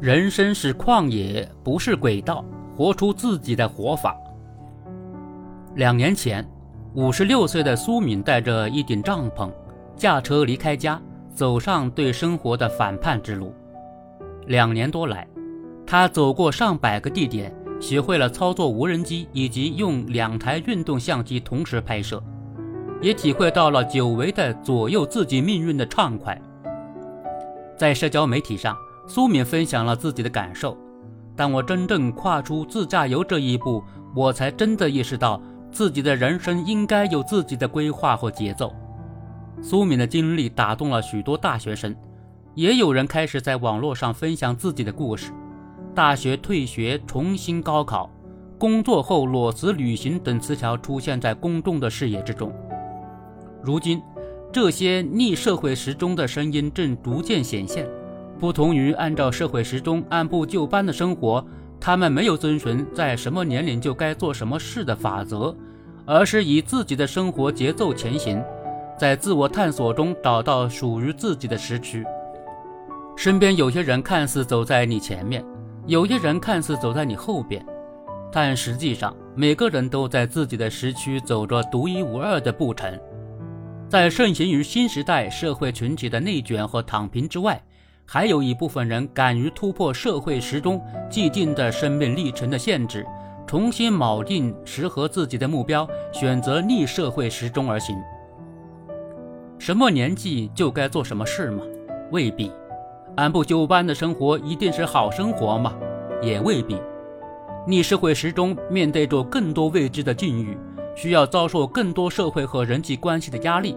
人生是旷野，不是轨道，活出自己的活法。两年前，五十六岁的苏敏带着一顶帐篷，驾车离开家，走上对生活的反叛之路。两年多来，他走过上百个地点，学会了操作无人机以及用两台运动相机同时拍摄，也体会到了久违的左右自己命运的畅快。在社交媒体上，苏敏分享了自己的感受：“当我真正跨出自驾游这一步，我才真的意识到。”自己的人生应该有自己的规划和节奏。苏敏的经历打动了许多大学生，也有人开始在网络上分享自己的故事：大学退学、重新高考、工作后裸辞旅行等词条出现在公众的视野之中。如今，这些逆社会时钟的声音正逐渐显现。不同于按照社会时钟按部就班的生活。他们没有遵循在什么年龄就该做什么事的法则，而是以自己的生活节奏前行，在自我探索中找到属于自己的时区。身边有些人看似走在你前面，有些人看似走在你后边，但实际上每个人都在自己的时区走着独一无二的步程。在盛行于新时代社会群体的内卷和躺平之外。还有一部分人敢于突破社会时钟既定的生命历程的限制，重新锚定适合自己的目标，选择逆社会时钟而行。什么年纪就该做什么事吗？未必。按部就班的生活一定是好生活吗？也未必。逆社会时钟面对着更多未知的境遇，需要遭受更多社会和人际关系的压力。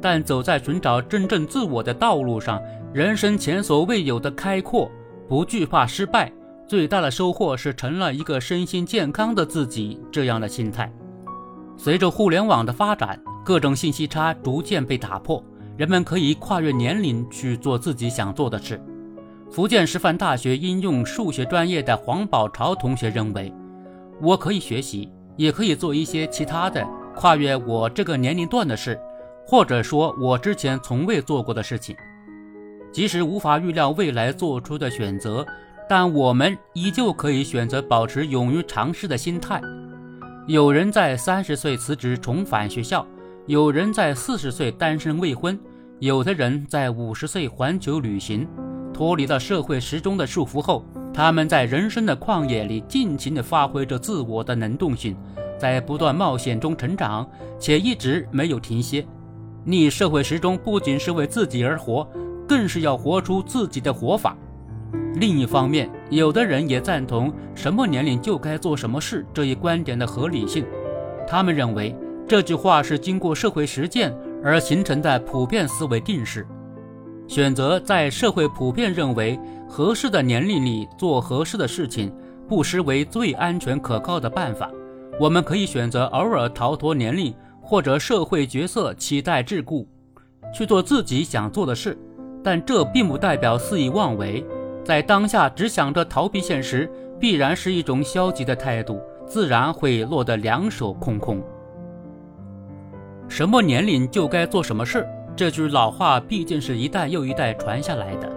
但走在寻找真正自我的道路上，人生前所未有的开阔，不惧怕失败，最大的收获是成了一个身心健康的自己。这样的心态，随着互联网的发展，各种信息差逐渐被打破，人们可以跨越年龄去做自己想做的事。福建师范大学应用数学专业的黄宝朝同学认为，我可以学习，也可以做一些其他的跨越我这个年龄段的事。或者说，我之前从未做过的事情，即使无法预料未来做出的选择，但我们依旧可以选择保持勇于尝试的心态。有人在三十岁辞职重返学校，有人在四十岁单身未婚，有的人在五十岁环球旅行。脱离了社会时钟的束缚后，他们在人生的旷野里尽情地发挥着自我的能动性，在不断冒险中成长，且一直没有停歇。逆社会时钟不仅是为自己而活，更是要活出自己的活法。另一方面，有的人也赞同“什么年龄就该做什么事”这一观点的合理性。他们认为这句话是经过社会实践而形成的普遍思维定式。选择在社会普遍认为合适的年龄里做合适的事情，不失为最安全可靠的办法。我们可以选择偶尔逃脱年龄。或者社会角色期待桎梏，去做自己想做的事，但这并不代表肆意妄为。在当下只想着逃避现实，必然是一种消极的态度，自然会落得两手空空。什么年龄就该做什么事，这句老话毕竟是一代又一代传下来的。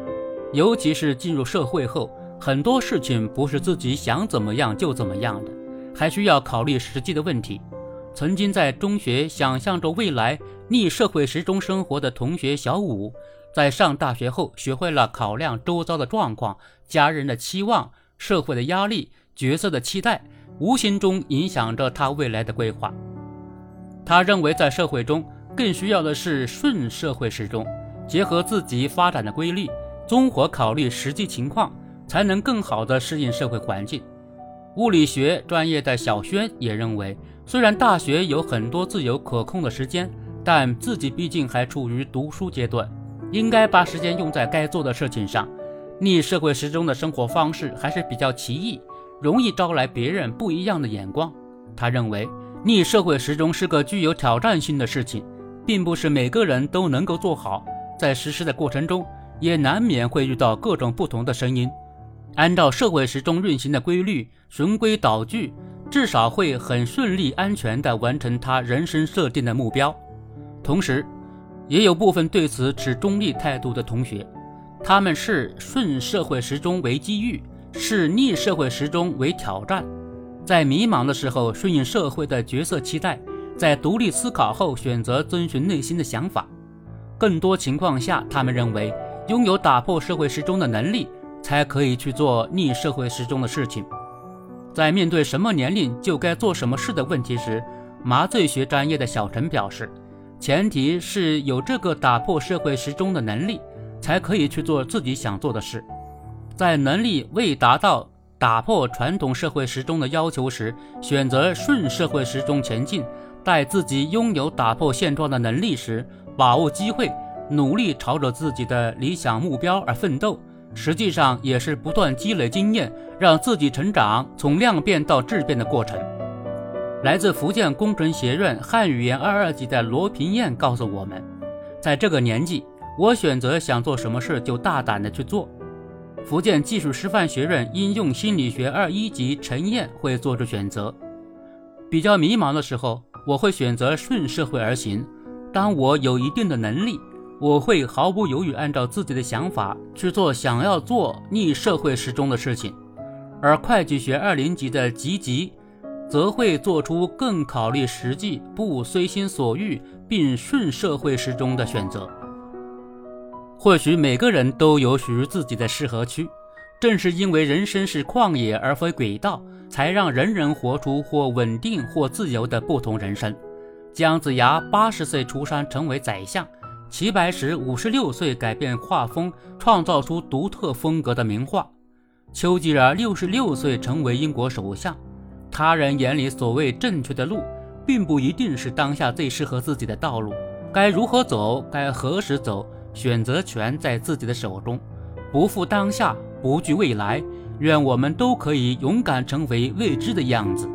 尤其是进入社会后，很多事情不是自己想怎么样就怎么样的，还需要考虑实际的问题。曾经在中学想象着未来逆社会时钟生活的同学小五，在上大学后学会了考量周遭的状况、家人的期望、社会的压力、角色的期待，无形中影响着他未来的规划。他认为，在社会中更需要的是顺社会时钟，结合自己发展的规律，综合考虑实际情况，才能更好地适应社会环境。物理学专业的小轩也认为。虽然大学有很多自由可控的时间，但自己毕竟还处于读书阶段，应该把时间用在该做的事情上。逆社会时钟的生活方式还是比较奇异，容易招来别人不一样的眼光。他认为，逆社会时钟是个具有挑战性的事情，并不是每个人都能够做好。在实施的过程中，也难免会遇到各种不同的声音。按照社会时钟运行的规律，循规蹈矩。至少会很顺利、安全地完成他人生设定的目标。同时，也有部分对此持中立态度的同学，他们是顺社会时钟为机遇，视逆社会时钟为挑战。在迷茫的时候，顺应社会的角色期待；在独立思考后，选择遵循内心的想法。更多情况下，他们认为拥有打破社会时钟的能力，才可以去做逆社会时钟的事情。在面对什么年龄就该做什么事的问题时，麻醉学专业的小陈表示，前提是有这个打破社会时钟的能力，才可以去做自己想做的事。在能力未达到打破传统社会时钟的要求时，选择顺社会时钟前进；待自己拥有打破现状的能力时，把握机会，努力朝着自己的理想目标而奋斗，实际上也是不断积累经验，让自己成长，从量变到质变的过程。来自福建工程学院汉语言二二级的罗平燕告诉我们，在这个年纪，我选择想做什么事就大胆的去做。福建技术师范学院应用心理学二一级陈燕会做出选择。比较迷茫的时候，我会选择顺社会而行。当我有一定的能力，我会毫不犹豫按照自己的想法去做想要做逆社会时钟的事情，而会计学二零级的吉吉，则会做出更考虑实际、不随心所欲并顺社会时钟的选择。或许每个人都有属于自己的适合区，正是因为人生是旷野而非轨道，才让人人活出或稳定或自由的不同人生。姜子牙八十岁出山成为宰相，齐白石五十六岁改变画风，创造出独特风格的名画。丘吉尔六十六岁成为英国首相。他人眼里所谓正确的路，并不一定是当下最适合自己的道路。该如何走，该何时走，选择权在自己的手中。不负当下，不惧未来。愿我们都可以勇敢成为未知的样子。